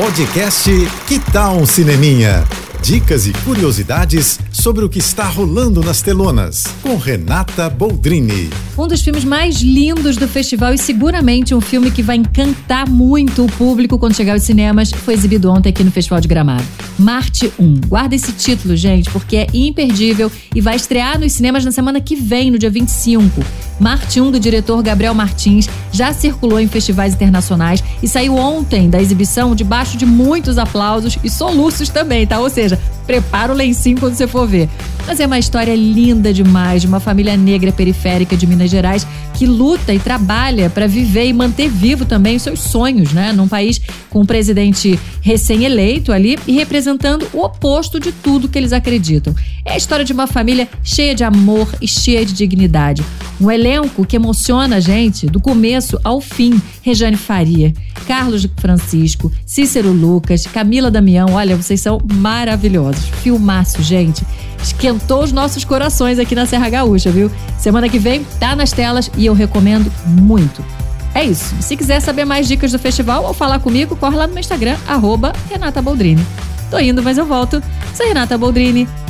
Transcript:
Podcast Que Tal um Cineminha? Dicas e curiosidades sobre o que está rolando nas telonas, com Renata Boldrini. Um dos filmes mais lindos do festival e seguramente um filme que vai encantar muito o público quando chegar aos cinemas foi exibido ontem aqui no Festival de Gramado. Marte 1. Guarda esse título, gente, porque é imperdível e vai estrear nos cinemas na semana que vem, no dia 25. Marte 1, do diretor Gabriel Martins, já circulou em festivais internacionais e saiu ontem da exibição debaixo de muitos aplausos e soluços também, tá? Ou seja, prepara o lencinho quando você for ver. Mas é uma história linda demais de uma família negra periférica de Minas Gerais que luta e trabalha para viver e manter vivo também os seus sonhos, né? Num país com um presidente recém-eleito ali e representando o oposto de tudo que eles acreditam. É a história de uma família cheia de amor e cheia de dignidade. Um elenco que emociona a gente do começo ao fim. Rejane Faria, Carlos Francisco, Cícero Lucas, Camila Damião. Olha, vocês são maravilhosos. Filmaço, gente. Esquentou os nossos corações aqui na Serra Gaúcha, viu? Semana que vem tá nas telas e eu recomendo muito. É isso. Se quiser saber mais dicas do festival ou falar comigo, corre lá no meu Instagram, arroba Renata Boldrini. Tô indo, mas eu volto. Sou Renata Boldrini